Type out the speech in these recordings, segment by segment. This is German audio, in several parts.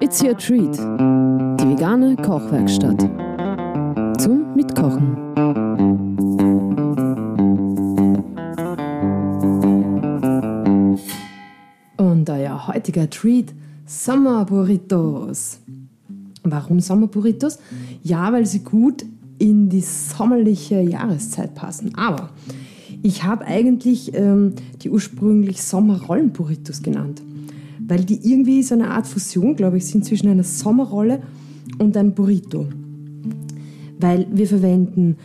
It's your treat. Die vegane Kochwerkstatt. Zum Mitkochen. Und euer heutiger Treat Summer Burritos. Warum Summer Burritos? Ja, weil sie gut in die sommerliche Jahreszeit passen. Aber ich habe eigentlich ähm, die ursprünglich Sommerrollen-Burritos genannt, weil die irgendwie so eine Art Fusion, glaube ich, sind zwischen einer Sommerrolle und einem Burrito. Weil wir verwenden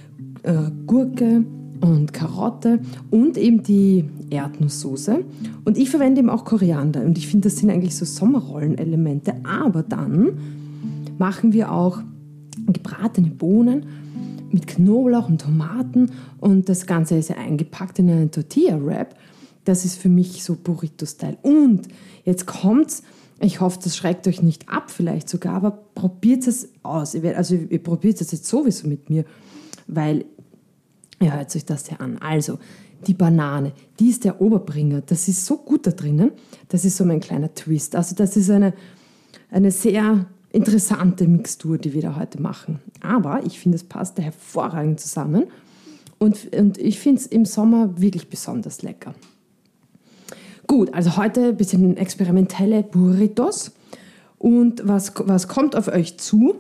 äh, Gurke und Karotte und eben die Erdnusssoße. Und ich verwende eben auch Koriander. Und ich finde, das sind eigentlich so Sommerrollen-Elemente. Aber dann machen wir auch gebratene Bohnen mit Knoblauch und Tomaten und das Ganze ist ja eingepackt in einen Tortilla-Wrap. Das ist für mich so Burrito-Style. Und jetzt kommt's, ich hoffe, das schreckt euch nicht ab, vielleicht sogar, aber probiert es aus. Also ihr probiert es jetzt sowieso mit mir, weil ihr hört euch das ja an. Also, die Banane, die ist der Oberbringer. Das ist so gut da drinnen. Das ist so mein kleiner Twist. Also das ist eine, eine sehr interessante Mixtur, die wir da heute machen. Aber ich finde, es passt da hervorragend zusammen und, und ich finde es im Sommer wirklich besonders lecker. Gut, also heute ein bisschen experimentelle Burritos. Und was, was kommt auf euch zu?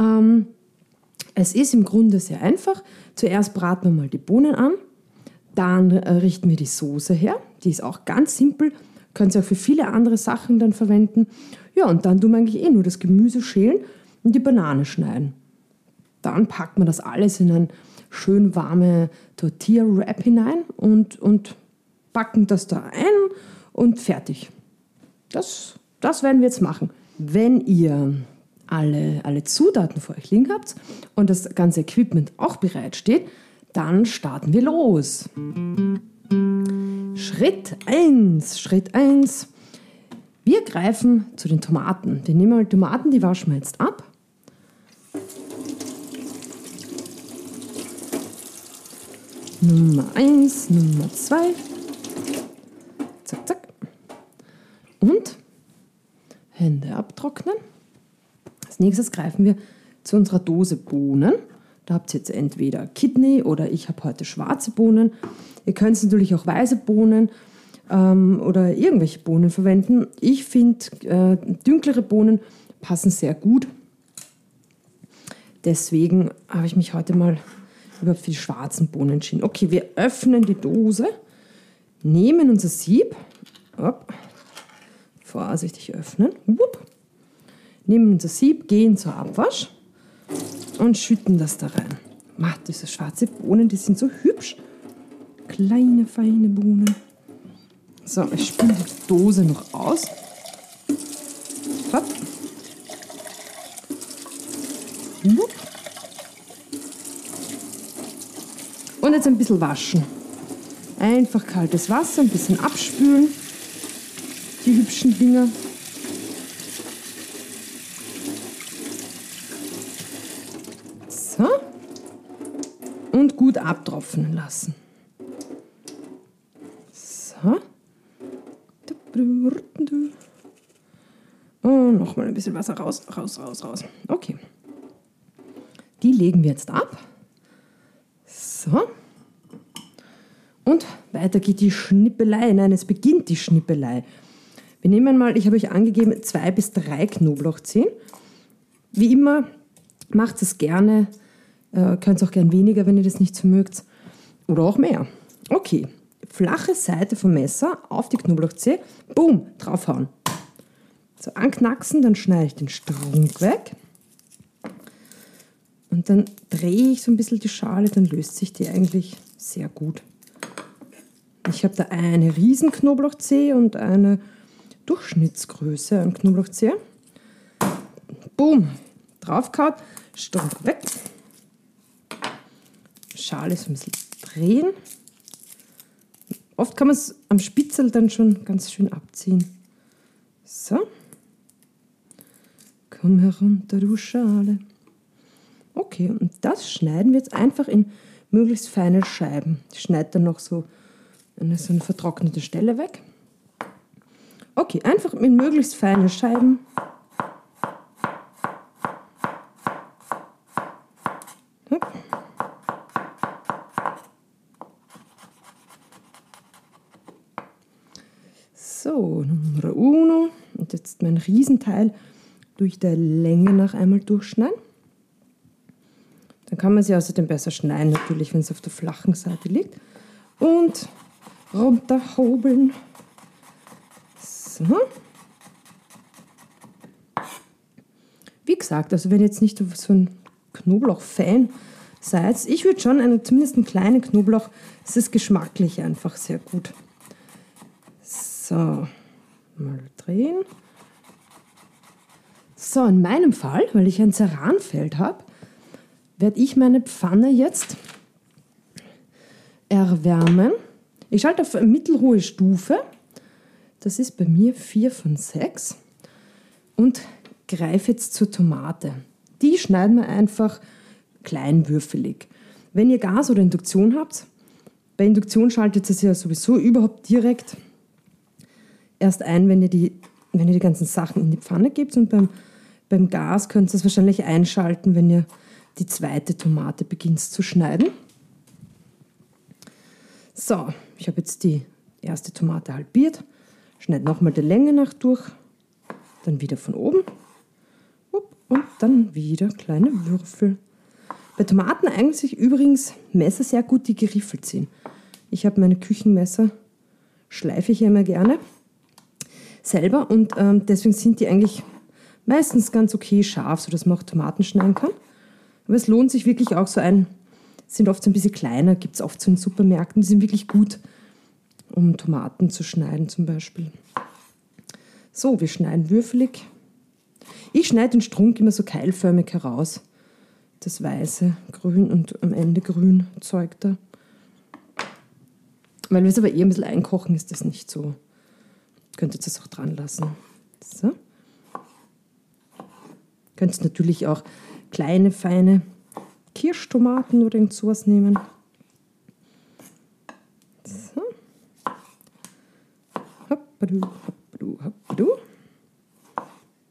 Ähm, es ist im Grunde sehr einfach. Zuerst braten wir mal die Bohnen an, dann äh, richten wir die Soße her. Die ist auch ganz simpel, könnt ihr auch für viele andere Sachen dann verwenden. Ja, und dann tun wir eigentlich eh nur das Gemüse schälen und die Banane schneiden. Dann packt man das alles in ein schön warme Tortilla-Wrap hinein und, und packen das da ein und fertig. Das, das werden wir jetzt machen. Wenn ihr alle, alle Zutaten vor euch liegen habt und das ganze Equipment auch bereit steht, dann starten wir los. Schritt 1, Schritt 1. Wir greifen zu den Tomaten. Wir nehmen mal Tomaten, die waschen wir jetzt ab. Nummer 1, Nummer 2. Zack, zack. Und Hände abtrocknen. Als nächstes greifen wir zu unserer Dose Bohnen. Da habt ihr jetzt entweder Kidney oder ich habe heute schwarze Bohnen. Ihr könnt natürlich auch weiße Bohnen ähm, oder irgendwelche Bohnen verwenden. Ich finde, äh, dünklere Bohnen passen sehr gut. Deswegen habe ich mich heute mal für die schwarzen Bohnen entschieden. Okay, wir öffnen die Dose, nehmen unser Sieb, op, vorsichtig öffnen, wupp, nehmen unser Sieb, gehen zur Abwasch und schütten das da rein. Macht diese schwarze Bohnen, die sind so hübsch. Kleine, feine Bohnen. So, ich spüle die Dose noch aus. Hopp. Und jetzt ein bisschen waschen. Einfach kaltes Wasser, ein bisschen abspülen. Die hübschen Dinger. So. Und gut abtropfen lassen. So. Und nochmal ein bisschen Wasser raus, raus, raus, raus. Okay. Die legen wir jetzt ab. So. Und weiter geht die Schnippelei. Nein, es beginnt die Schnippelei. Wir nehmen mal, ich habe euch angegeben, zwei bis drei Knoblauchzehen. Wie immer, macht es gerne. Äh, könnt es auch gern weniger, wenn ihr das nicht so mögt. Oder auch mehr. Okay, flache Seite vom Messer auf die Knoblauchzehe, boom, draufhauen. So anknacksen, dann schneide ich den Strunk weg. Und dann drehe ich so ein bisschen die Schale, dann löst sich die eigentlich sehr gut. Ich habe da eine riesen Knoblauchzehe und eine Durchschnittsgröße an Knoblauchzehe. Boom, draufgehauen, Strunk weg. Schale so ein bisschen drehen. Oft kann man es am Spitzel dann schon ganz schön abziehen. So. Komm herunter, du Schale. Okay, und das schneiden wir jetzt einfach in möglichst feine Scheiben. Ich schneide dann noch so eine, so eine vertrocknete Stelle weg. Okay, einfach mit möglichst feinen Scheiben. So, Nummer uno. Und jetzt mein Riesenteil durch der Länge nach einmal durchschneiden. Dann kann man sie außerdem besser schneiden, natürlich, wenn es auf der flachen Seite liegt. Und runterhobeln. So. Wie gesagt, also wenn jetzt nicht so ein Knoblauch-Fan seid, ich würde schon einen, zumindest einen kleinen Knoblauch, es ist geschmacklich einfach sehr gut. So, mal drehen. So, in meinem Fall, weil ich ein Ceranfeld habe, werde ich meine Pfanne jetzt erwärmen. Ich schalte auf mittelhohe Stufe. Das ist bei mir 4 von 6. Und greife jetzt zur Tomate. Die schneiden wir einfach kleinwürfelig. Wenn ihr Gas oder Induktion habt, bei Induktion schaltet es ja sowieso überhaupt direkt erst ein, wenn ihr die, wenn ihr die ganzen Sachen in die Pfanne gebt. Und beim, beim Gas könnt ihr es wahrscheinlich einschalten, wenn ihr die zweite Tomate beginnt zu schneiden. So, ich habe jetzt die erste Tomate halbiert, schneide nochmal der Länge nach durch, dann wieder von oben und dann wieder kleine Würfel. Bei Tomaten eignen sich übrigens Messer sehr gut, die geriffelt sind. Ich habe meine Küchenmesser, schleife ich immer gerne selber und ähm, deswegen sind die eigentlich meistens ganz okay scharf, sodass man auch Tomaten schneiden kann. Aber es lohnt sich wirklich auch so ein, sind oft so ein bisschen kleiner, gibt es oft so in Supermärkten, die sind wirklich gut, um Tomaten zu schneiden zum Beispiel. So, wir schneiden würfelig. Ich schneide den Strunk immer so keilförmig heraus. Das weiße, grün und am Ende grün Zeug da. Weil wir es aber eh ein bisschen einkochen, ist das nicht so Könnt ihr das auch dran lassen. So. Könnt natürlich auch kleine, feine Kirschtomaten oder irgend sowas nehmen. So. Hoppadu, hoppadu, hoppadu.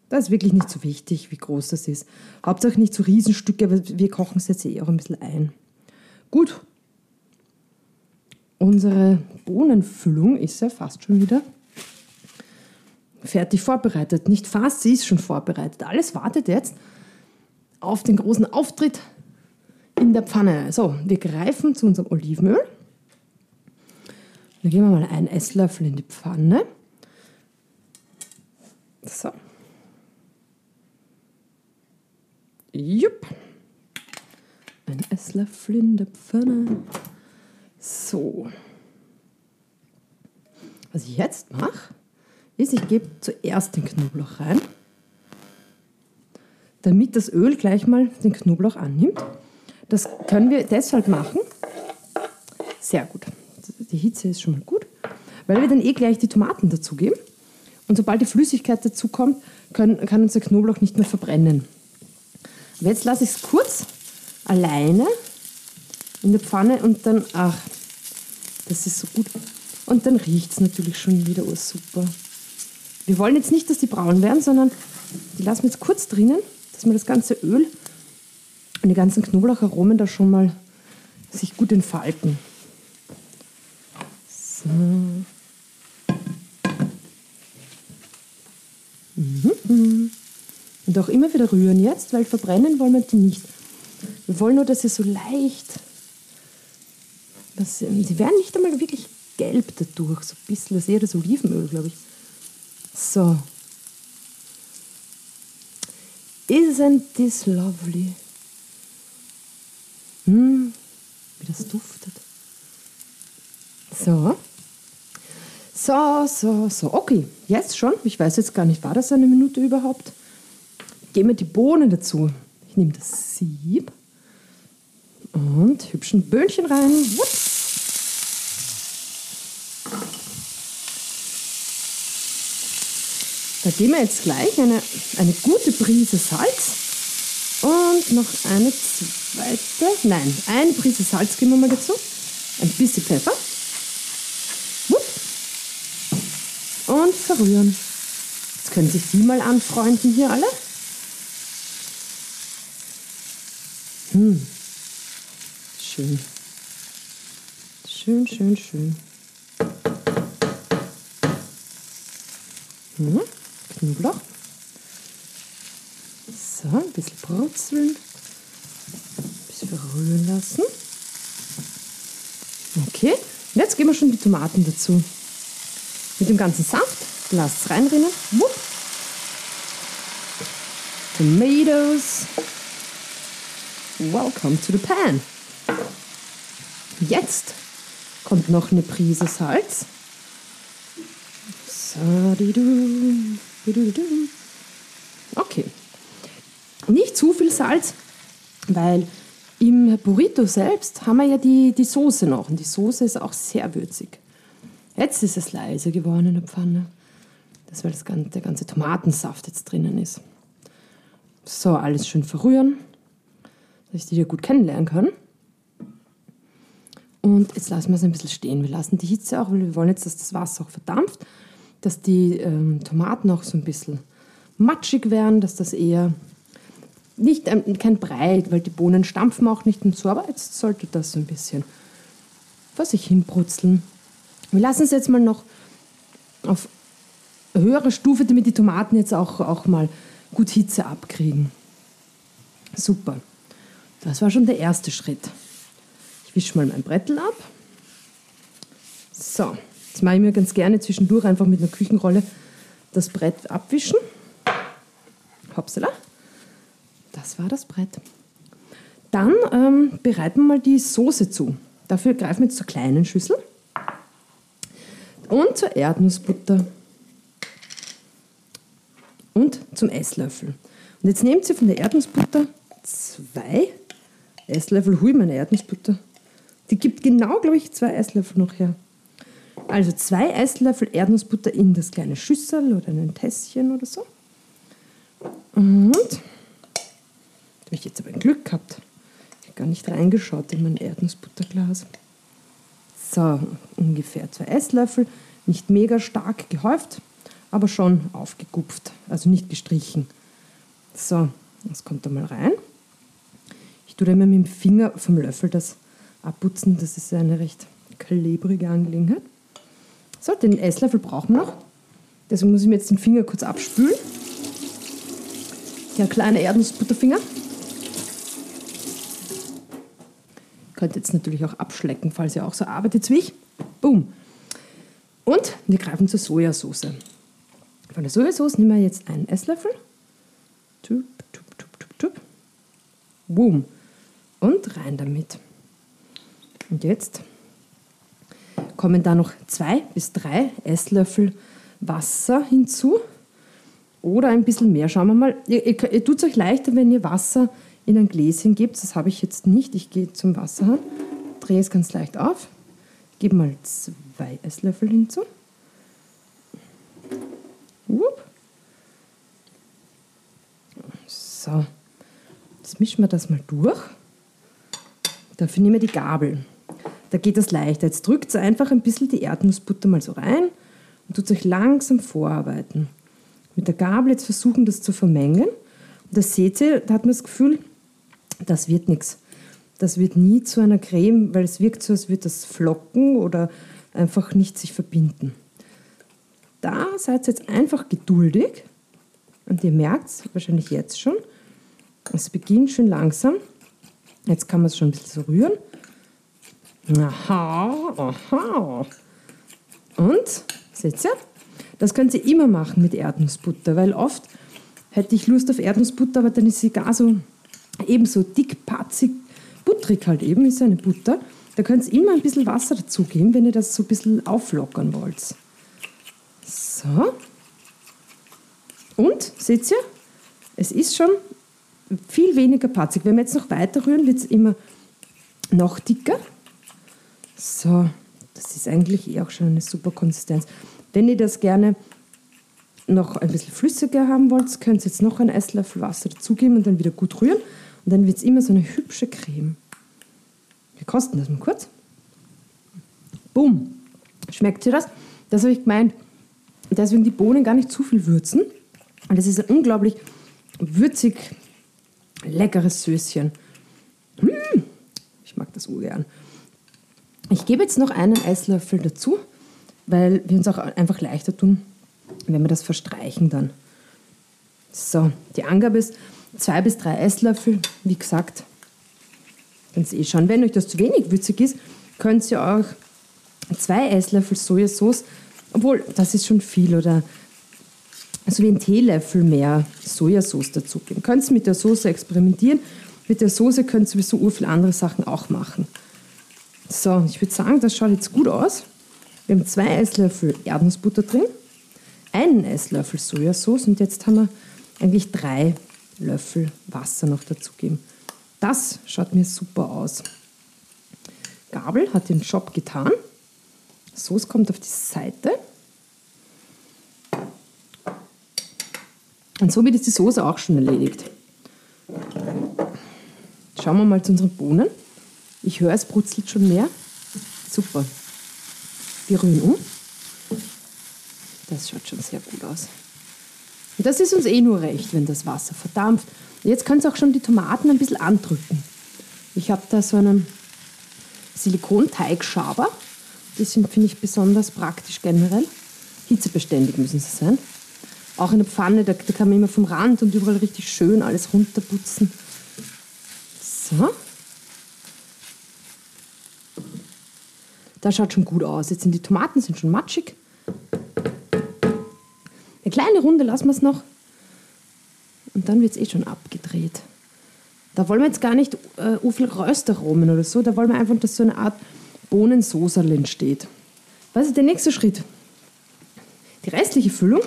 Das ist wirklich nicht so wichtig, wie groß das ist. Hauptsache nicht so Riesenstücke, aber wir kochen es jetzt eh auch ein bisschen ein. Gut. Unsere Bohnenfüllung ist ja fast schon wieder fertig vorbereitet. Nicht fast, sie ist schon vorbereitet. Alles wartet jetzt auf den großen Auftritt in der Pfanne. So, wir greifen zu unserem Olivenöl. Dann geben wir mal einen Esslöffel in die Pfanne. So. Jupp. Ein Esslöffel in der Pfanne. So. Was ich jetzt mache, ist, ich gebe zuerst den Knoblauch rein, damit das Öl gleich mal den Knoblauch annimmt. Das können wir deshalb machen. Sehr gut. Die Hitze ist schon mal gut, weil wir dann eh gleich die Tomaten dazugeben. Und sobald die Flüssigkeit dazu kommt, können, kann unser Knoblauch nicht mehr verbrennen. Aber jetzt lasse ich es kurz alleine in der Pfanne und dann, ach, das ist so gut. Und dann riecht es natürlich schon wieder oh, super. Wir wollen jetzt nicht, dass die braun werden, sondern die lassen wir jetzt kurz drinnen, dass wir das ganze Öl und die ganzen Knoblaucharomen da schon mal sich gut entfalten. So. Mhm. Und auch immer wieder rühren jetzt, weil verbrennen wollen wir die nicht. Wir wollen nur, dass sie so leicht, dass sie, sie werden nicht einmal wirklich gelb dadurch, so ein bisschen, das eher das Olivenöl, glaube ich. So. Isn't this lovely? Hm, wie das duftet. So. So, so, so. Okay, jetzt schon. Ich weiß jetzt gar nicht, war das eine Minute überhaupt? Geben wir die Bohnen dazu. Ich nehme das Sieb und hübschen Böhnchen rein. Wups. Da geben wir jetzt gleich eine, eine gute Prise Salz und noch eine zweite, nein, eine Prise Salz geben wir mal dazu, ein bisschen Pfeffer und verrühren. Jetzt können sich die mal anfreunden hier alle. Hm. Schön. Schön, schön, schön. Hm. Knoblauch. So, ein bisschen brutzeln. Verrühren lassen. Okay, und jetzt geben wir schon die Tomaten dazu. Mit dem ganzen Saft. Lasst es reinrinnen. Wupp. Tomatoes. Welcome to the pan. Jetzt kommt noch eine Prise Salz. Okay. Nicht zu viel Salz, weil im Burrito selbst haben wir ja die, die Soße noch und die Soße ist auch sehr würzig. Jetzt ist es leise geworden in der Pfanne. Das, weil das ganze, der ganze Tomatensaft jetzt drinnen ist. So, alles schön verrühren, dass ich die hier gut kennenlernen kann. Und jetzt lassen wir es ein bisschen stehen. Wir lassen die Hitze auch, weil wir wollen jetzt, dass das Wasser auch verdampft, dass die ähm, Tomaten auch so ein bisschen matschig werden, dass das eher nicht ähm, kein Brei, weil die Bohnen stampfen auch nicht und so, aber jetzt sollte das so ein bisschen vor sich hinbrutzeln. Wir lassen es jetzt mal noch auf höhere Stufe, damit die Tomaten jetzt auch, auch mal gut Hitze abkriegen. Super. Das war schon der erste Schritt. Ich wische mal mein Brettel ab. So, jetzt mache ich mir ganz gerne zwischendurch einfach mit einer Küchenrolle das Brett abwischen. Hopsala. Das war das Brett. Dann ähm, bereiten wir mal die Soße zu. Dafür greifen wir jetzt zur kleinen Schüssel und zur Erdnussbutter und zum Esslöffel. Und jetzt nehmt ihr von der Erdnussbutter zwei Esslöffel. Hui, meine Erdnussbutter. Die gibt genau, glaube ich, zwei Esslöffel noch her. Also zwei Esslöffel Erdnussbutter in das kleine Schüssel oder in ein Tässchen oder so. Und habe ich jetzt aber ein Glück gehabt. Ich habe gar nicht reingeschaut in mein Erdnussbutterglas. So, ungefähr zwei Esslöffel. Nicht mega stark gehäuft, aber schon aufgegupft, also nicht gestrichen. So, das kommt da mal rein. Ich tue da immer mit dem Finger vom Löffel das abputzen. Das ist eine recht klebrige Angelegenheit. So, den Esslöffel brauchen wir noch. Deswegen muss ich mir jetzt den Finger kurz abspülen. Der kleine Erdnussbutterfinger. Könnt jetzt natürlich auch abschlecken, falls ihr auch so arbeitet wie ich. Boom. Und wir greifen zur Sojasauce. Von der Sojasauce nehmen wir jetzt einen Esslöffel. Tup, tup, tup, tup, tup. Boom. Und rein damit. Und jetzt kommen da noch zwei bis drei Esslöffel Wasser hinzu. Oder ein bisschen mehr. Schauen wir mal. Ihr, ihr, ihr tut es euch leichter, wenn ihr Wasser in ein Gläschen gibt. Das habe ich jetzt nicht. Ich gehe zum Wasserhahn, drehe es ganz leicht auf, gebe mal zwei Esslöffel hinzu. So, jetzt mischen wir das mal durch. Dafür nehmen wir die Gabel. Da geht das leichter. Jetzt drückt einfach ein bisschen die Erdnussbutter mal so rein und tut euch langsam vorarbeiten. Mit der Gabel jetzt versuchen, das zu vermengen. Und das seht ihr, da hat man das Gefühl, das wird nichts. Das wird nie zu einer Creme, weil es wirkt so, als würde das flocken oder einfach nicht sich verbinden. Da seid ihr jetzt einfach geduldig und ihr merkt es wahrscheinlich jetzt schon. Es beginnt schön langsam. Jetzt kann man es schon ein bisschen so rühren. Aha, aha. Und, seht ihr? Das könnt ihr immer machen mit Erdnussbutter, weil oft hätte ich Lust auf Erdnussbutter, aber dann ist sie gar so ebenso dick, patzig, butterig halt eben, ist eine Butter. Da könnt ihr immer ein bisschen Wasser dazugeben, wenn ihr das so ein bisschen auflockern wollt. So. Und, seht ihr, es ist schon viel weniger patzig. Wenn wir jetzt noch weiter rühren, wird es immer noch dicker. So, das ist eigentlich eh auch schon eine super Konsistenz. Wenn ihr das gerne noch ein bisschen flüssiger haben wollt, könnt ihr jetzt noch einen Esslöffel Wasser dazugeben und dann wieder gut rühren. Und dann wird es immer so eine hübsche Creme. Wir kosten das mal kurz. Boom. Schmeckt ihr das? Das habe ich gemeint. deswegen die Bohnen gar nicht zu viel würzen. Und das ist ein unglaublich würzig leckeres Söschen. Hm, ich mag das ungern. Ich gebe jetzt noch einen Esslöffel dazu, weil wir uns auch einfach leichter tun, wenn wir das verstreichen dann. So, die Angabe ist zwei bis drei Esslöffel. Wie gesagt, ihr eh schauen. Wenn euch das zu wenig würzig ist, könnt ihr auch zwei Esslöffel Sojasauce, obwohl das ist schon viel, oder so wie ein Teelöffel mehr Sojasauce dazugeben. Könnt ihr mit der Soße experimentieren. Mit der Soße könnt ihr sowieso ur viele andere Sachen auch machen. So, ich würde sagen, das schaut jetzt gut aus. Wir haben zwei Esslöffel Erdnussbutter drin, einen Esslöffel Sojasauce und jetzt haben wir eigentlich drei Löffel Wasser noch dazugeben. Das schaut mir super aus. Gabel hat den Job getan. Soße kommt auf die Seite. Und somit ist die Soße auch schon erledigt. Schauen wir mal zu unseren Bohnen. Ich höre, es brutzelt schon mehr. Super. Wir rühren um. Das schaut schon sehr gut aus. Und das ist uns eh nur recht, wenn das Wasser verdampft. Jetzt könnt ihr auch schon die Tomaten ein bisschen andrücken. Ich habe da so einen Silikonteig-Schaber. Die sind, finde ich, besonders praktisch generell. Hitzebeständig müssen sie sein. Auch in der Pfanne, da, da kann man immer vom Rand und überall richtig schön alles runterputzen. So. Das schaut schon gut aus. Jetzt sind die Tomaten sind schon matschig. Eine kleine Runde lassen wir es noch. Und dann wird es eh schon abgedreht. Da wollen wir jetzt gar nicht äh, so viel Röstaromen oder so. Da wollen wir einfach, dass so eine Art Bohnensoßerl entsteht. Was ist der nächste Schritt? Die restliche Füllung.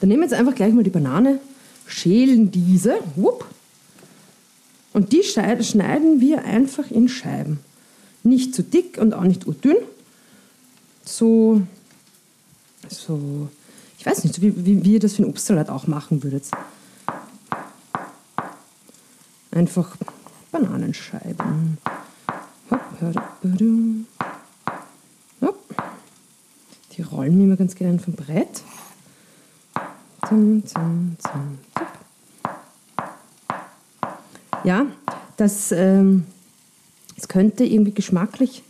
Dann nehmen wir jetzt einfach gleich mal die Banane, schälen diese. Wupp, und die schneiden wir einfach in Scheiben. Nicht zu dick und auch nicht dünn. So, so, ich weiß nicht, wie, wie, wie ihr das für einen Obstsalat auch machen würdet. Einfach Bananenscheiben. Die rollen wir immer ganz gerne vom Brett. Ja, das, ähm, das könnte irgendwie geschmacklich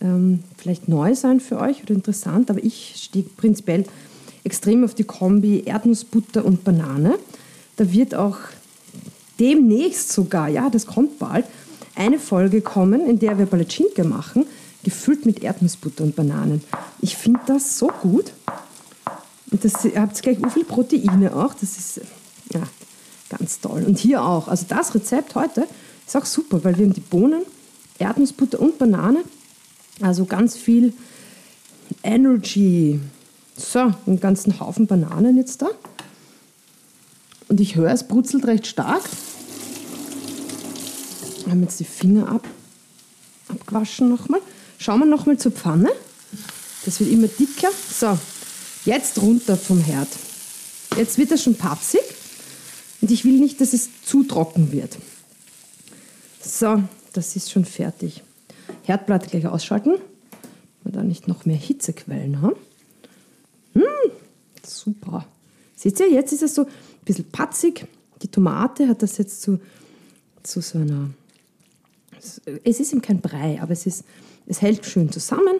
ähm, vielleicht neu sein für euch oder interessant, aber ich stehe prinzipiell extrem auf die Kombi Erdnussbutter und Banane. Da wird auch demnächst sogar, ja, das kommt bald, eine Folge kommen, in der wir Palatschinke machen, gefüllt mit Erdnussbutter und Bananen. Ich finde das so gut. Und das, ihr habt gleich so viel Proteine auch. Das ist, ja, Ganz toll. Und hier auch. Also das Rezept heute ist auch super, weil wir haben die Bohnen, Erdnussbutter und Banane. Also ganz viel Energy. So, einen ganzen Haufen Bananen jetzt da. Und ich höre, es brutzelt recht stark. Wir haben jetzt die Finger ab, abgewaschen nochmal. Schauen wir nochmal zur Pfanne. Das wird immer dicker. So, jetzt runter vom Herd. Jetzt wird das schon patzig. Und ich will nicht, dass es zu trocken wird. So, das ist schon fertig. Herdplatte gleich ausschalten, damit wir da nicht noch mehr Hitzequellen haben. Mmh, super. Seht ihr, jetzt ist es so ein bisschen patzig. Die Tomate hat das jetzt zu, zu so einer... Es ist eben kein Brei, aber es, ist, es hält schön zusammen.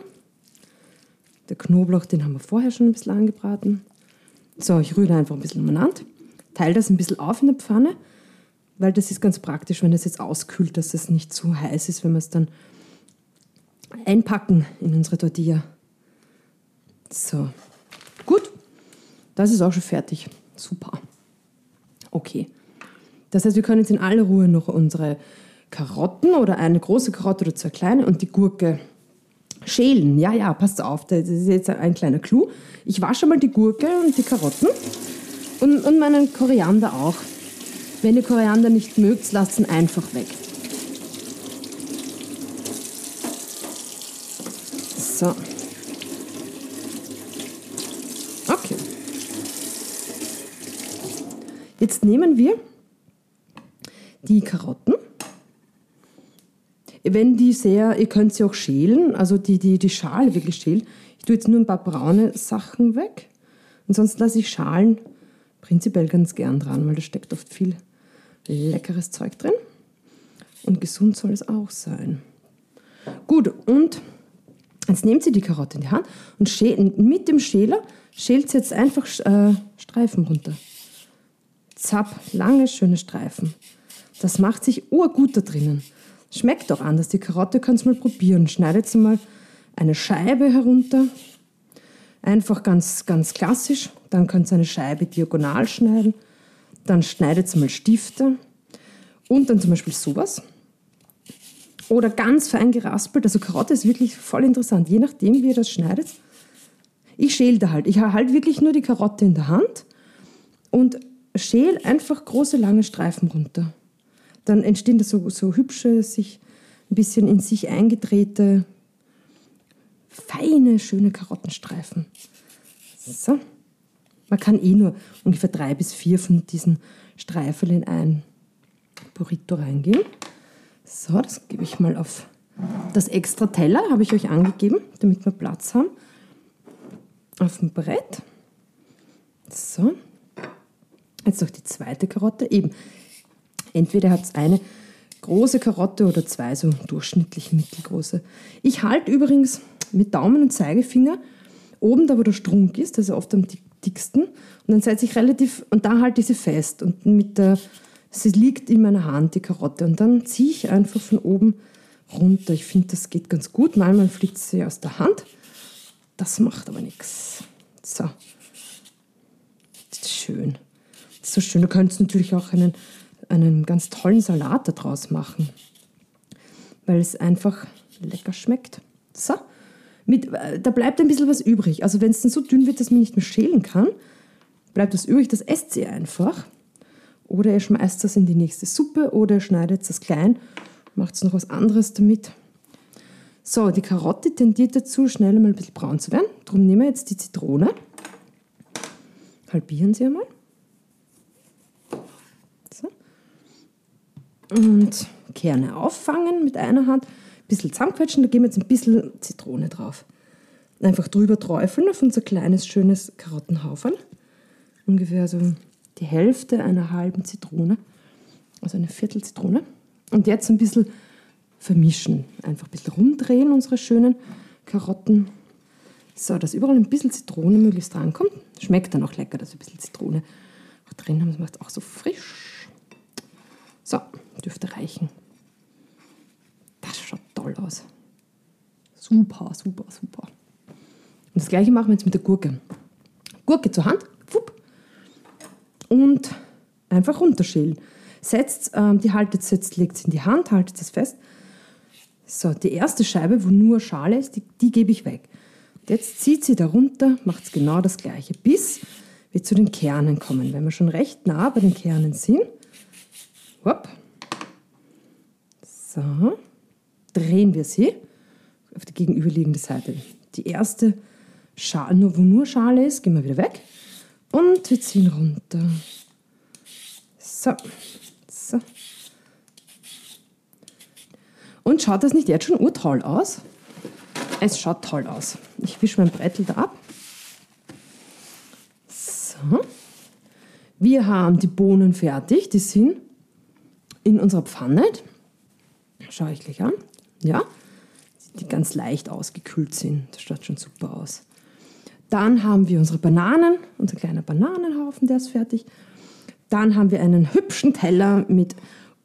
Der Knoblauch, den haben wir vorher schon ein bisschen angebraten. So, ich rühre einfach ein bisschen umeinander teile das ein bisschen auf in der Pfanne, weil das ist ganz praktisch, wenn das jetzt auskühlt, dass es nicht zu heiß ist, wenn wir es dann einpacken in unsere Tortilla. So. Das ist auch schon fertig. Super. Okay. Das heißt, wir können jetzt in aller Ruhe noch unsere Karotten oder eine große Karotte oder zwei kleine und die Gurke schälen. Ja, ja, passt auf, das ist jetzt ein kleiner Clou. Ich wasche mal die Gurke und die Karotten und, und meinen Koriander auch. Wenn ihr Koriander nicht mögt, lasst ihn einfach weg. So. Jetzt nehmen wir die Karotten. Wenn die sehr, ihr könnt sie auch schälen, also die, die, die Schale wirklich schälen. Ich tue jetzt nur ein paar braune Sachen weg. Und sonst lasse ich Schalen prinzipiell ganz gern dran, weil da steckt oft viel leckeres Zeug drin. Und gesund soll es auch sein. Gut, und jetzt nehmt sie die Karotte in die Hand und mit dem Schäler schält sie jetzt einfach äh, Streifen runter. Zapp, lange, schöne Streifen. Das macht sich urgut da drinnen. Schmeckt auch anders. Die Karotte kannst mal probieren. Schneidet sie mal eine Scheibe herunter. Einfach ganz, ganz klassisch. Dann könnt ihr eine Scheibe diagonal schneiden. Dann schneidet sie mal Stifte. Und dann zum Beispiel sowas. Oder ganz fein geraspelt. Also Karotte ist wirklich voll interessant. Je nachdem, wie ihr das schneidet. Ich schäle da halt. Ich habe halt wirklich nur die Karotte in der Hand und schäle einfach große, lange Streifen runter. Dann entstehen da so, so hübsche, sich ein bisschen in sich eingedrehte, feine, schöne Karottenstreifen. So. Man kann eh nur ungefähr drei bis vier von diesen Streifen in ein Burrito reingeben. So, das gebe ich mal auf das extra Teller, habe ich euch angegeben, damit wir Platz haben. Auf dem Brett. So. Jetzt noch die zweite Karotte. Eben, entweder hat es eine große Karotte oder zwei so durchschnittlich mittelgroße. Ich halte übrigens mit Daumen und Zeigefinger oben, da wo der Strunk ist, ist oft am dicksten, und dann setze ich relativ, und da halte ich sie fest und mit der Sie liegt in meiner Hand, die Karotte. Und dann ziehe ich einfach von oben runter. Ich finde, das geht ganz gut. Manchmal fliegt sie aus der Hand. Das macht aber nichts. So. Schön. Das so schön. Du könntest natürlich auch einen, einen ganz tollen Salat daraus machen. Weil es einfach lecker schmeckt. So. Mit, äh, da bleibt ein bisschen was übrig. Also wenn es dann so dünn wird, dass man nicht mehr schälen kann, bleibt was übrig. Das esst ihr einfach. Oder ihr schmeißt das in die nächste Suppe oder ihr schneidet es klein, macht noch was anderes damit. So, die Karotte tendiert dazu, schnell mal ein bisschen braun zu werden. Darum nehmen wir jetzt die Zitrone. Halbieren sie einmal. Und Kerne auffangen mit einer Hand, ein bisschen zusammenquetschen, da geben wir jetzt ein bisschen Zitrone drauf. Einfach drüber träufeln auf unser kleines, schönes Karottenhaufen. Ungefähr so die Hälfte einer halben Zitrone, also eine Viertel Zitrone. Und jetzt ein bisschen vermischen, einfach ein bisschen rumdrehen, unsere schönen Karotten. So, dass überall ein bisschen Zitrone möglichst drankommt. Schmeckt dann auch lecker, dass wir ein bisschen Zitrone drin haben. Das macht auch so frisch. So, dürfte reichen. Das schaut toll aus. Super, super, super. Und das gleiche machen wir jetzt mit der Gurke. Gurke zur Hand, und einfach runterschälen. Setzt, ähm, die haltet jetzt, legt es in die Hand, haltet es fest. So, die erste Scheibe, wo nur Schale ist, die, die gebe ich weg. Jetzt zieht sie da runter, macht es genau das gleiche, bis wir zu den Kernen kommen. Wenn wir schon recht nah bei den Kernen sind, hopp, so, drehen wir sie auf die gegenüberliegende Seite. Die erste Schale, nur wo nur Schale ist, gehen wir wieder weg. Und wir ziehen runter. So. so. Und schaut das nicht jetzt schon urtoll aus? Es schaut toll aus. Ich wische mein Brettel da ab. So. Wir haben die Bohnen fertig. Die sind in unserer Pfanne. Schaue ich gleich an. Ja, die ganz leicht ausgekühlt sind. Das schaut schon super aus. Dann haben wir unsere Bananen, unser kleiner Bananenhaufen, der ist fertig. Dann haben wir einen hübschen Teller mit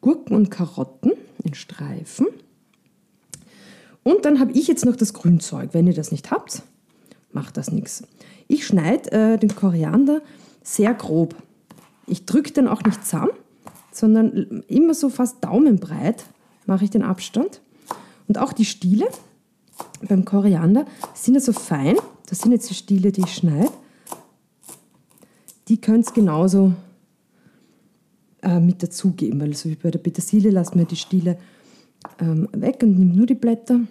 Gurken und Karotten in Streifen. Und dann habe ich jetzt noch das Grünzeug. Wenn ihr das nicht habt, macht das nichts. Ich schneide äh, den Koriander sehr grob. Ich drücke den auch nicht zusammen, sondern immer so fast daumenbreit mache ich den Abstand. Und auch die Stiele beim Koriander sind ja so fein, das sind jetzt die Stiele, die ich schneide. Die könnt ihr genauso äh, mit dazugeben, weil so wie bei der Petersilie lassen wir die Stiele ähm, weg und nehmen nur die Blätter.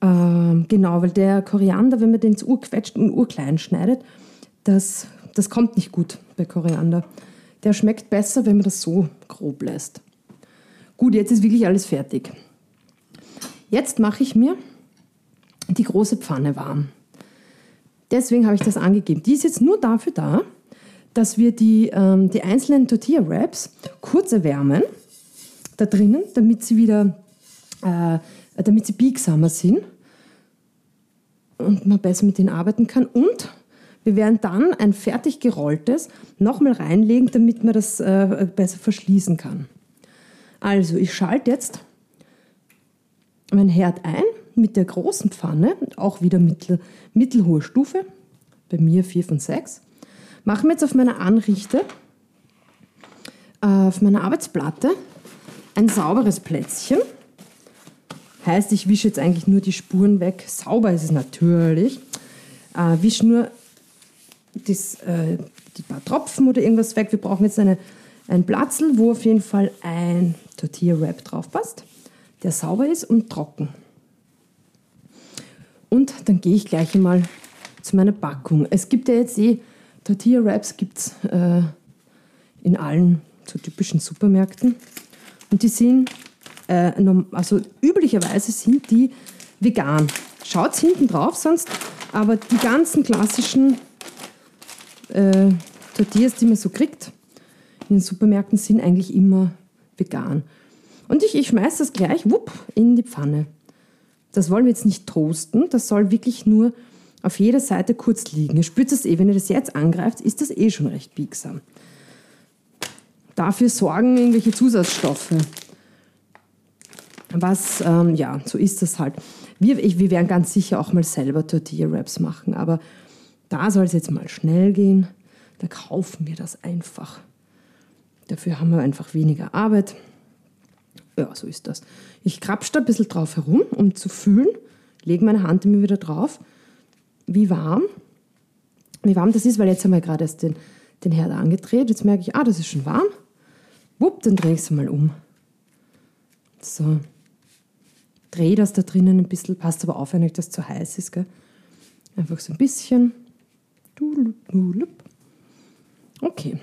Ähm, genau, weil der Koriander, wenn man den zu urquetscht und urklein schneidet, das, das kommt nicht gut bei Koriander. Der schmeckt besser, wenn man das so grob lässt. Gut, jetzt ist wirklich alles fertig. Jetzt mache ich mir die große Pfanne warm. Deswegen habe ich das angegeben. Die ist jetzt nur dafür da, dass wir die, ähm, die einzelnen Tortilla Wraps kurz erwärmen da drinnen, damit sie wieder, äh, damit sie biegsamer sind und man besser mit denen arbeiten kann. Und wir werden dann ein fertig gerolltes nochmal reinlegen, damit man das äh, besser verschließen kann. Also ich schalte jetzt mein Herd ein mit der großen Pfanne, auch wieder mittel, mittelhohe Stufe, bei mir 4 von 6. Mache mir jetzt auf meiner Anrichte, äh, auf meiner Arbeitsplatte, ein sauberes Plätzchen. Heißt, ich wische jetzt eigentlich nur die Spuren weg. Sauber ist es natürlich. Äh, wische nur das, äh, die paar Tropfen oder irgendwas weg. Wir brauchen jetzt eine, ein Platzel, wo auf jeden Fall ein Tortilla-Wrap drauf passt, der sauber ist und trocken. Und dann gehe ich gleich einmal zu meiner Packung. Es gibt ja jetzt eh, Tortilla-Wraps gibt es äh, in allen so typischen Supermärkten. Und die sind, äh, also üblicherweise sind die vegan. Schaut hinten drauf sonst, aber die ganzen klassischen äh, Tortillas, die man so kriegt in den Supermärkten, sind eigentlich immer vegan. Und ich, ich schmeiße das gleich wupp, in die Pfanne. Das wollen wir jetzt nicht toasten, das soll wirklich nur auf jeder Seite kurz liegen. Ihr spürt es eh, wenn ihr das jetzt angreift, ist das eh schon recht biegsam. Dafür sorgen irgendwelche Zusatzstoffe. Was, ähm, ja, so ist das halt. Wir, ich, wir werden ganz sicher auch mal selber Tortilla-Wraps machen, aber da soll es jetzt mal schnell gehen. Da kaufen wir das einfach. Dafür haben wir einfach weniger Arbeit. Ja, so ist das. Ich krapsche da ein bisschen drauf herum, um zu fühlen. Lege meine Hand immer wieder drauf, wie warm, wie warm das ist, weil jetzt haben wir gerade erst den, den Herd angedreht. Jetzt merke ich, ah, das ist schon warm. Wupp, dann drehe ich es mal um. So. Drehe das da drinnen ein bisschen, passt aber auf, wenn euch das zu heiß ist. Gell? Einfach so ein bisschen. Okay,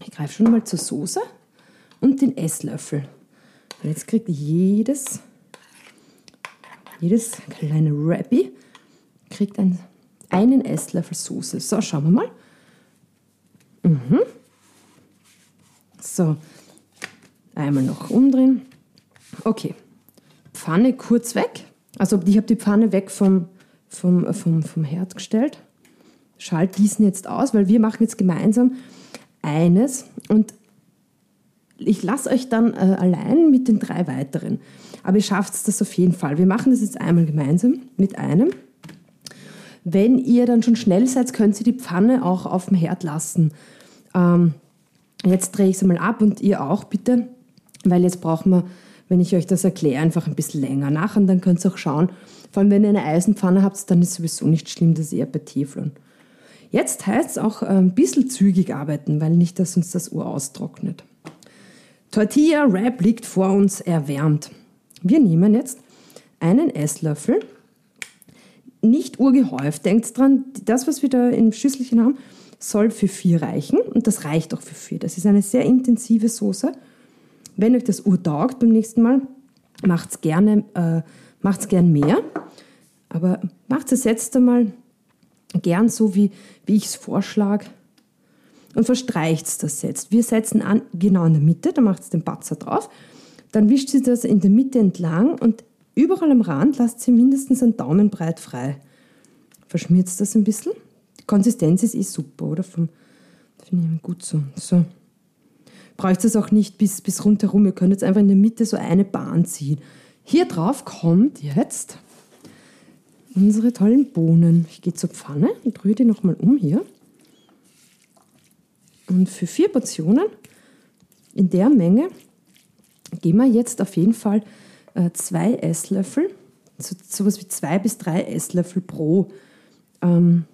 ich greife schon mal zur Soße und den Esslöffel. Und jetzt kriegt jedes, jedes kleine Rappy kriegt ein, einen Esslöffel Soße. So, schauen wir mal. Mhm. So, einmal noch umdrehen. Okay, Pfanne kurz weg. Also ich habe die Pfanne weg vom, vom, vom, vom Herd gestellt. Schalt diesen jetzt aus, weil wir machen jetzt gemeinsam eines und ich lasse euch dann äh, allein mit den drei weiteren. Aber ihr schafft das auf jeden Fall. Wir machen das jetzt einmal gemeinsam mit einem. Wenn ihr dann schon schnell seid, könnt ihr die Pfanne auch auf dem Herd lassen. Ähm, jetzt drehe ich sie mal ab und ihr auch bitte, weil jetzt brauchen wir, wenn ich euch das erkläre, einfach ein bisschen länger nach und dann könnt ihr auch schauen. Vor allem, wenn ihr eine Eisenpfanne habt, dann ist es sowieso nicht schlimm, das ist eher bei Teflon. Jetzt heißt es auch äh, ein bisschen zügig arbeiten, weil nicht, dass uns das Uhr austrocknet. Tortilla Wrap liegt vor uns erwärmt. Wir nehmen jetzt einen Esslöffel nicht urgehäuft. Denkt dran, das, was wir da im Schüsselchen haben, soll für vier reichen und das reicht auch für vier. Das ist eine sehr intensive Soße. Wenn euch das Uhr taugt beim nächsten Mal, macht es gerne, äh, macht's gern mehr. Aber macht es jetzt einmal gern so, wie, wie ich es vorschlage. Und verstreicht das jetzt. Wir setzen an genau in der Mitte, da macht es den Batzer drauf. Dann wischt sie das in der Mitte entlang und Überall am Rand lasst sie mindestens einen Daumen breit frei. Verschmiert das ein bisschen. Die Konsistenz ist eh super, oder? Finde ich gut so. so. Braucht es auch nicht bis, bis rundherum. Ihr könnt jetzt einfach in der Mitte so eine Bahn ziehen. Hier drauf kommt jetzt unsere tollen Bohnen. Ich gehe zur Pfanne und rühre die nochmal um hier. Und für vier Portionen in der Menge gehen wir jetzt auf jeden Fall äh, zwei Esslöffel, so, sowas wie zwei bis drei Esslöffel pro. Ähm,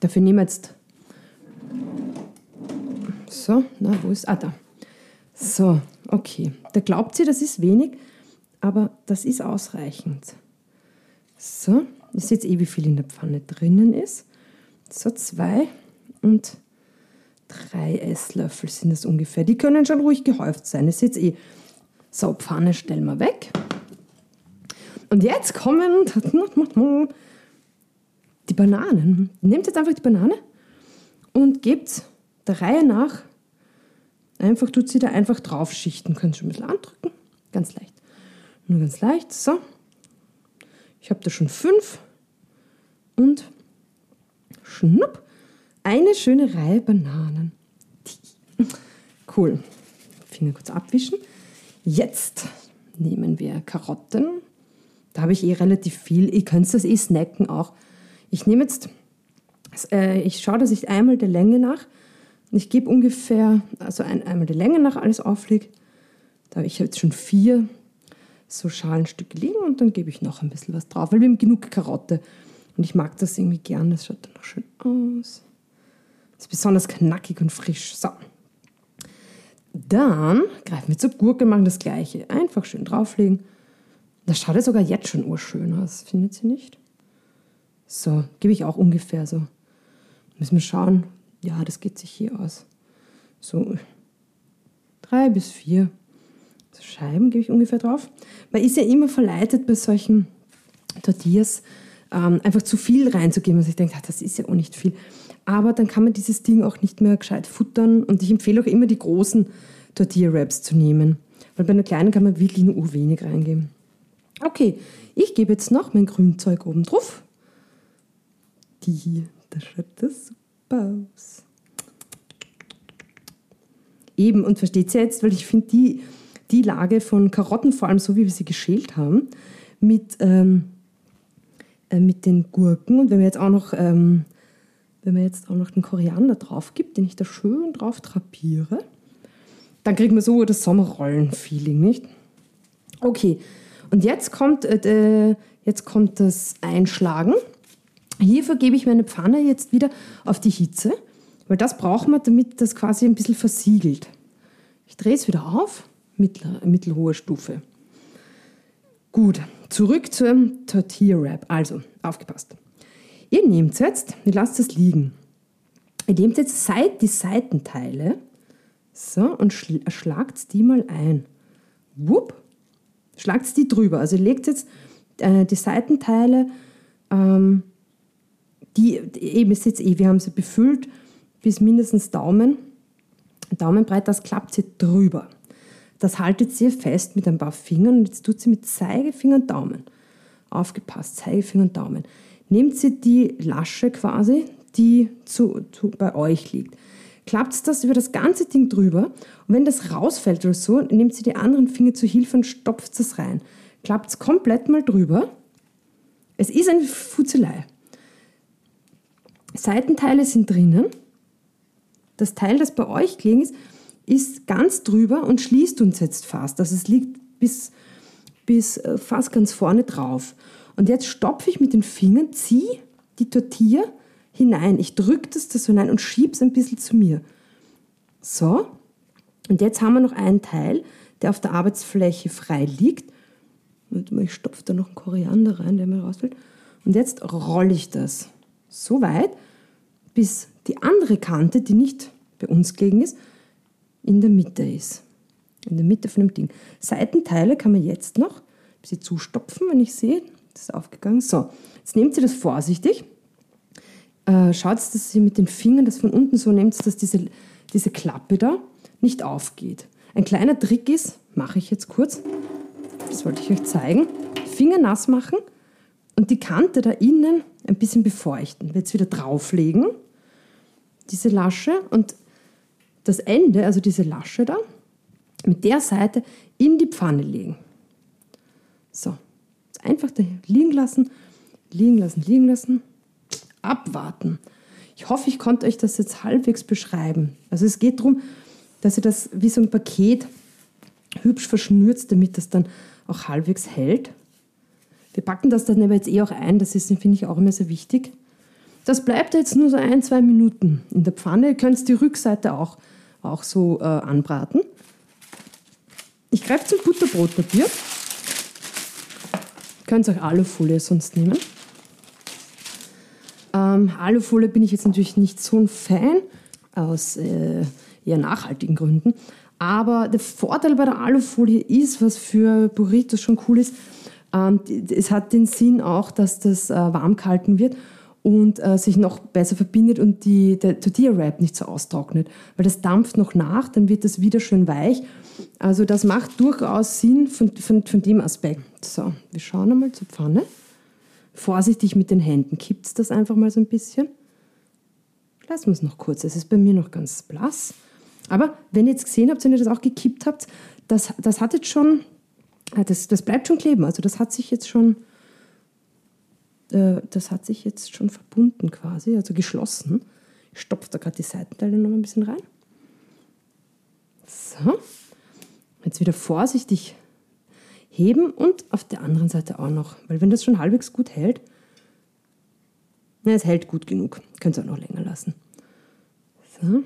dafür nehmen wir jetzt. So, na, wo ist. Ah, da. So, okay. Da glaubt sie, das ist wenig, aber das ist ausreichend. So, ihr seht eh, wie viel in der Pfanne drinnen ist. So, zwei und drei Esslöffel sind das ungefähr. Die können schon ruhig gehäuft sein. Ihr seht eh, so, Pfanne stellen wir weg. Und jetzt kommen die Bananen. Nehmt jetzt einfach die Banane und gebt der Reihe nach, einfach tut sie da einfach drauf schichten. Könnt schon ein bisschen andrücken, ganz leicht. Nur ganz leicht, so. Ich habe da schon fünf und schnupp, eine schöne Reihe Bananen. Cool. Finger kurz abwischen. Jetzt nehmen wir Karotten. Da habe ich eh relativ viel. Ihr könnt das eh snacken auch. Ich nehme jetzt, äh, ich schaue, dass ich einmal der Länge nach, ich gebe ungefähr, also ein, einmal der Länge nach alles auflege. Da habe ich jetzt schon vier so Schalenstücke liegen und dann gebe ich noch ein bisschen was drauf, weil wir haben genug Karotte. Und ich mag das irgendwie gern, das schaut dann auch schön aus. Das ist besonders knackig und frisch. So. Dann greifen wir zur Gurke, machen das gleiche. Einfach schön drauflegen. Das schaut ja sogar jetzt schon urschön aus, findet ihr nicht? So, gebe ich auch ungefähr so. Müssen wir schauen. Ja, das geht sich hier aus. So drei bis vier Scheiben gebe ich ungefähr drauf. Man ist ja immer verleitet bei solchen Tortillas, ähm, einfach zu viel reinzugeben. Also ich denke, das ist ja auch nicht viel. Aber dann kann man dieses Ding auch nicht mehr gescheit futtern. Und ich empfehle auch immer die großen Tortilla-Wraps zu nehmen. Weil bei einer kleinen kann man wirklich nur wenig reingeben. Okay, ich gebe jetzt noch mein Grünzeug oben drauf. Die hier, da schaut das super aus. Eben, und versteht ihr jetzt, weil ich finde, die, die Lage von Karotten, vor allem so wie wir sie geschält haben, mit, ähm, äh, mit den Gurken und wenn wir jetzt auch noch, ähm, wenn man jetzt auch noch den Koriander drauf gibt, den ich da schön drauf drapiere, dann kriegt man so das Sommerrollen-Feeling, nicht? Okay, und jetzt kommt, äh, jetzt kommt das Einschlagen. Hierfür gebe ich meine Pfanne jetzt wieder auf die Hitze, weil das braucht man, damit das quasi ein bisschen versiegelt. Ich drehe es wieder auf, mittel, mittelhohe Stufe. Gut, zurück zum Tortilla Wrap. Also, aufgepasst. Ihr nehmt jetzt, ihr lasst es liegen. Ihr nehmt jetzt seit die Seitenteile so, und schlagt die mal ein. Wupp, schlagt die drüber. Also ihr legt jetzt äh, die Seitenteile, ähm, die eben ist jetzt eh, wir haben sie befüllt bis mindestens Daumen, Daumenbreit, das klappt sie drüber. Das haltet sie fest mit ein paar Fingern und jetzt tut sie mit Zeigefinger und Daumen. Aufgepasst, Zeigefinger und Daumen. Nehmt sie die Lasche quasi, die zu, zu, bei euch liegt. Klappt das über das ganze Ding drüber und wenn das rausfällt oder so, nehmt sie die anderen Finger zur Hilfe und stopft es rein. Klappt es komplett mal drüber. Es ist eine Futzelei. Seitenteile sind drinnen. Das Teil, das bei euch gelegen ist, ist ganz drüber und schließt uns jetzt fast. Also es liegt bis, bis äh, fast ganz vorne drauf. Und jetzt stopfe ich mit den Fingern, ziehe die Tortilla hinein. Ich drücke das da so hinein und schiebe es ein bisschen zu mir. So, und jetzt haben wir noch einen Teil, der auf der Arbeitsfläche frei liegt. Ich stopfe da noch einen Koriander rein, der mir rausfällt. Und jetzt rolle ich das so weit, bis die andere Kante, die nicht bei uns gelegen ist, in der Mitte ist. In der Mitte von dem Ding. Seitenteile kann man jetzt noch ein bisschen zustopfen, wenn ich sehe. Das ist aufgegangen. So, jetzt nehmt ihr das vorsichtig. Äh, schaut, dass ihr mit den Fingern das von unten so nehmt, dass diese, diese Klappe da nicht aufgeht. Ein kleiner Trick ist, mache ich jetzt kurz, das wollte ich euch zeigen, Finger nass machen und die Kante da innen ein bisschen befeuchten. Jetzt wieder drauflegen, diese Lasche und das Ende, also diese Lasche da, mit der Seite in die Pfanne legen. So, einfach da liegen lassen, liegen lassen, liegen lassen, abwarten. Ich hoffe, ich konnte euch das jetzt halbwegs beschreiben. Also es geht darum, dass ihr das wie so ein Paket hübsch verschnürt, damit das dann auch halbwegs hält. Wir packen das dann aber jetzt eh auch ein, das ist, finde ich, auch immer sehr wichtig. Das bleibt jetzt nur so ein, zwei Minuten in der Pfanne. Ihr könnt die Rückseite auch auch so äh, anbraten. Ich greife zum Butterbrotpapier. Könnt auch Alufolie sonst nehmen. Ähm, Alufolie bin ich jetzt natürlich nicht so ein Fan, aus äh, eher nachhaltigen Gründen. Aber der Vorteil bei der Alufolie ist, was für Burritos schon cool ist, ähm, es hat den Sinn auch, dass das äh, warm gehalten wird und äh, sich noch besser verbindet und die, der Tortilla-Wrap nicht so austrocknet. Weil das dampft noch nach, dann wird das wieder schön weich. Also das macht durchaus Sinn von, von, von dem Aspekt. So, wir schauen einmal zur Pfanne. Vorsichtig mit den Händen, kippt das einfach mal so ein bisschen. Lassen wir es noch kurz, es ist bei mir noch ganz blass. Aber wenn ihr jetzt gesehen habt, wenn ihr das auch gekippt habt, das, das hat jetzt schon, äh, das, das bleibt schon kleben. Also das hat sich jetzt schon, äh, das hat sich jetzt schon verbunden quasi, also geschlossen. Ich stopfe da gerade die Seitenteile noch ein bisschen rein. So. Jetzt wieder vorsichtig heben und auf der anderen Seite auch noch. Weil wenn das schon halbwegs gut hält, na, es hält gut genug. Könnt ihr auch noch länger lassen. So.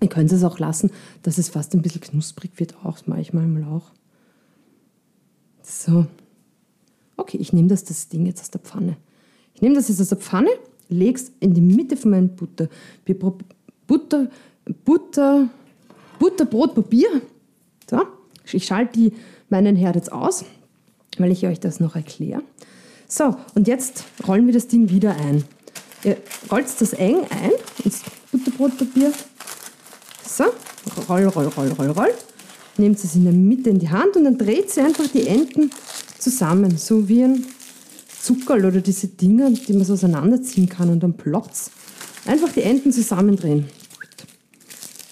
Ihr könnt es auch lassen, dass es fast ein bisschen knusprig wird, auch manchmal auch. So. Okay, ich nehme das, das Ding jetzt aus der Pfanne. Ich nehme das jetzt aus der Pfanne, lege es in die Mitte von meinem Butter. Butter, Butter, Butterbrotpapier. So. Ich schalte meinen Herd jetzt aus, weil ich euch das noch erkläre. So, und jetzt rollen wir das Ding wieder ein. Ihr rollt das eng ein ins Butterbrotpapier. So, roll, roll, roll, roll, roll. Nehmt es in der Mitte in die Hand und dann dreht sie einfach die Enden zusammen, so wie ein Zuckerl oder diese Dinger, die man so auseinanderziehen kann und dann ploppt Einfach die Enden zusammendrehen.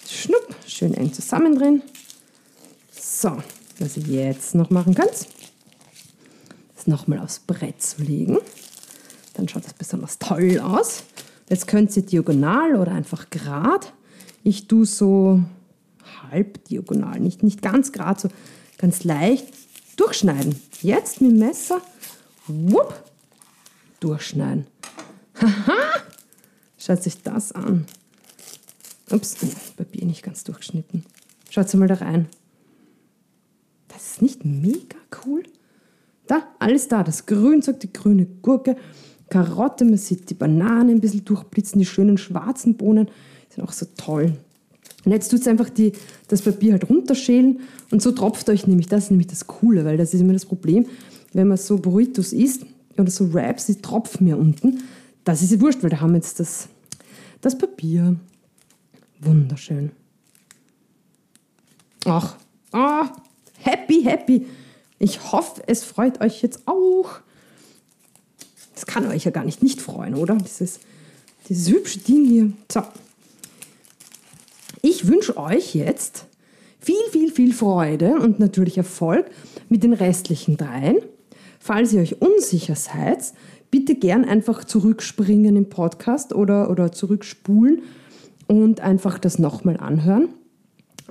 Schnupp, schön eng zusammendrehen. So, was ihr jetzt noch machen könnt, ist nochmal aufs Brett zu legen. Dann schaut das besonders toll aus. Jetzt könnt ihr diagonal oder einfach gerade. Ich tue so halb diagonal, nicht, nicht ganz gerade, so ganz leicht durchschneiden. Jetzt mit dem Messer, wupp, durchschneiden. Haha, schaut sich das an. Ups, Papier nicht ganz durchgeschnitten. Schaut mal da rein. Das ist nicht mega cool? Da, alles da. Das Grünzeug, die grüne Gurke, Karotte, man sieht die Bananen ein bisschen durchblitzen, die schönen schwarzen Bohnen sind auch so toll. Und jetzt tut es einfach die, das Papier halt runterschälen und so tropft euch nämlich, das ist nämlich das Coole, weil das ist immer das Problem, wenn man so Burritos isst oder so Wraps, die tropfen mir unten. Das ist ja wurscht, weil da haben wir jetzt das, das Papier. Wunderschön. Ach, ah, happy, happy. Ich hoffe, es freut euch jetzt auch. Das kann euch ja gar nicht nicht freuen, oder? Dieses, dieses hübsche Ding hier. So. Ich wünsche euch jetzt viel, viel, viel Freude und natürlich Erfolg mit den restlichen dreien. Falls ihr euch unsicher seid, bitte gern einfach zurückspringen im Podcast oder, oder zurückspulen und einfach das nochmal anhören.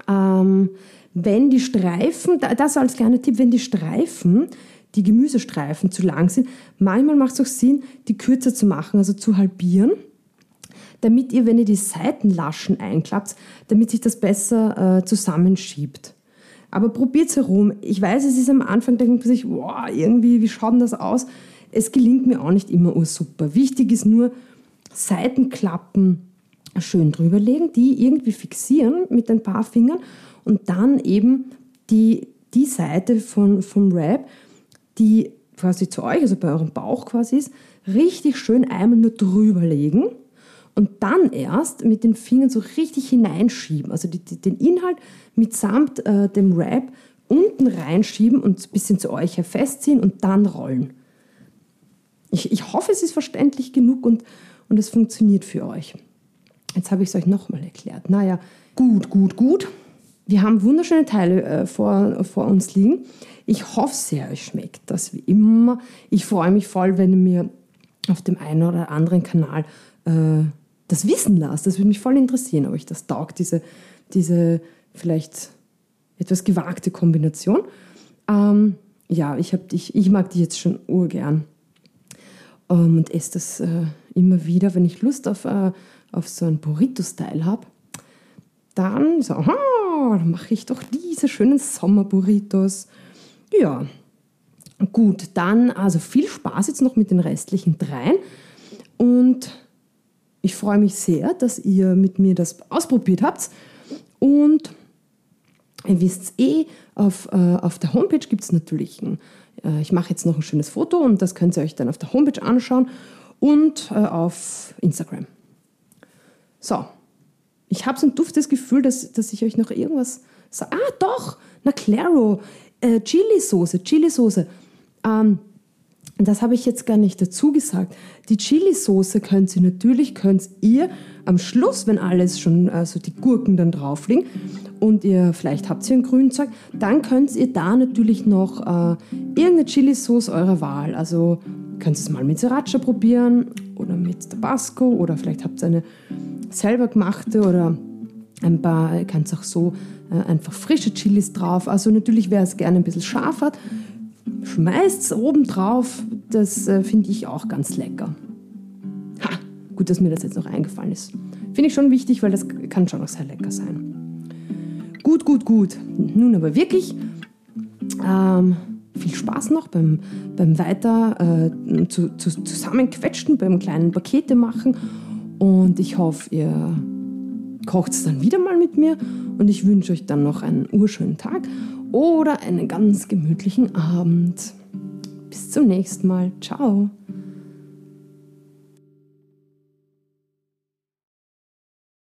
Ähm, wenn die Streifen, das als kleiner Tipp, wenn die Streifen, die Gemüsestreifen zu lang sind, manchmal macht es auch Sinn, die kürzer zu machen, also zu halbieren, damit ihr, wenn ihr die Seitenlaschen einklappt, damit sich das besser äh, zusammenschiebt. Aber probiert es herum. Ich weiß, es ist am Anfang, denkt man sich, wow, irgendwie, wie schaut denn das aus? Es gelingt mir auch nicht immer super. Wichtig ist nur, Seitenklappen schön drüberlegen, die irgendwie fixieren mit ein paar Fingern und dann eben die, die Seite von, vom Wrap, die quasi zu euch, also bei eurem Bauch quasi ist, richtig schön einmal nur drüber legen und dann erst mit den Fingern so richtig hineinschieben, also die, die, den Inhalt mitsamt äh, dem Wrap unten reinschieben und ein bisschen zu euch festziehen und dann rollen. Ich, ich hoffe, es ist verständlich genug und, und es funktioniert für euch. Jetzt habe ich es euch nochmal erklärt. Naja, gut, gut, gut. Wir haben wunderschöne Teile äh, vor, vor uns liegen. Ich hoffe sehr, euch schmeckt das wie immer. Ich freue mich voll, wenn ihr mir auf dem einen oder anderen Kanal äh, das wissen lasst. Das würde mich voll interessieren, ob euch das taugt, diese, diese vielleicht etwas gewagte Kombination. Ähm, ja, ich, hab, ich, ich mag die jetzt schon urgern ähm, und esse das äh, immer wieder, wenn ich Lust auf, äh, auf so einen Burrito-Style habe. Dann so, aha, dann mache ich doch diese schönen Sommerburritos. Ja, gut, dann also viel Spaß jetzt noch mit den restlichen dreien. Und ich freue mich sehr, dass ihr mit mir das ausprobiert habt. Und ihr wisst eh, auf, äh, auf der Homepage gibt es natürlich ein, äh, ich mache jetzt noch ein schönes Foto und das könnt ihr euch dann auf der Homepage anschauen. und äh, auf Instagram. So, ich habe so ein duftes Gefühl, dass, dass ich euch noch irgendwas sage. Ah, doch, na Claro, äh, Chili-Soße, Chili-Soße. Ähm, das habe ich jetzt gar nicht dazu gesagt. Die Chili-Soße könnt ihr natürlich, könnt ihr am Schluss, wenn alles schon, also die Gurken dann drauf liegen und ihr vielleicht habt ihr ein Grünzeug, dann könnt ihr da natürlich noch äh, irgendeine Chili-Sauce eurer Wahl. Also könnt ihr es mal mit Sriracha probieren oder mit Tabasco oder vielleicht habt ihr eine selber gemachte oder ein paar, ihr könnt auch so äh, einfach frische Chilis drauf. Also natürlich, wer es gerne ein bisschen scharf hat, schmeißt es oben drauf. Das äh, finde ich auch ganz lecker. Ha, gut, dass mir das jetzt noch eingefallen ist. Finde ich schon wichtig, weil das kann schon auch sehr lecker sein. Gut, gut, gut. Nun aber wirklich ähm, viel Spaß noch beim, beim weiter äh, zu, zu, zusammenquetschen, beim kleinen Pakete machen. Und ich hoffe, ihr kocht es dann wieder mal mit mir und ich wünsche euch dann noch einen urschönen Tag oder einen ganz gemütlichen Abend. Bis zum nächsten Mal. Ciao.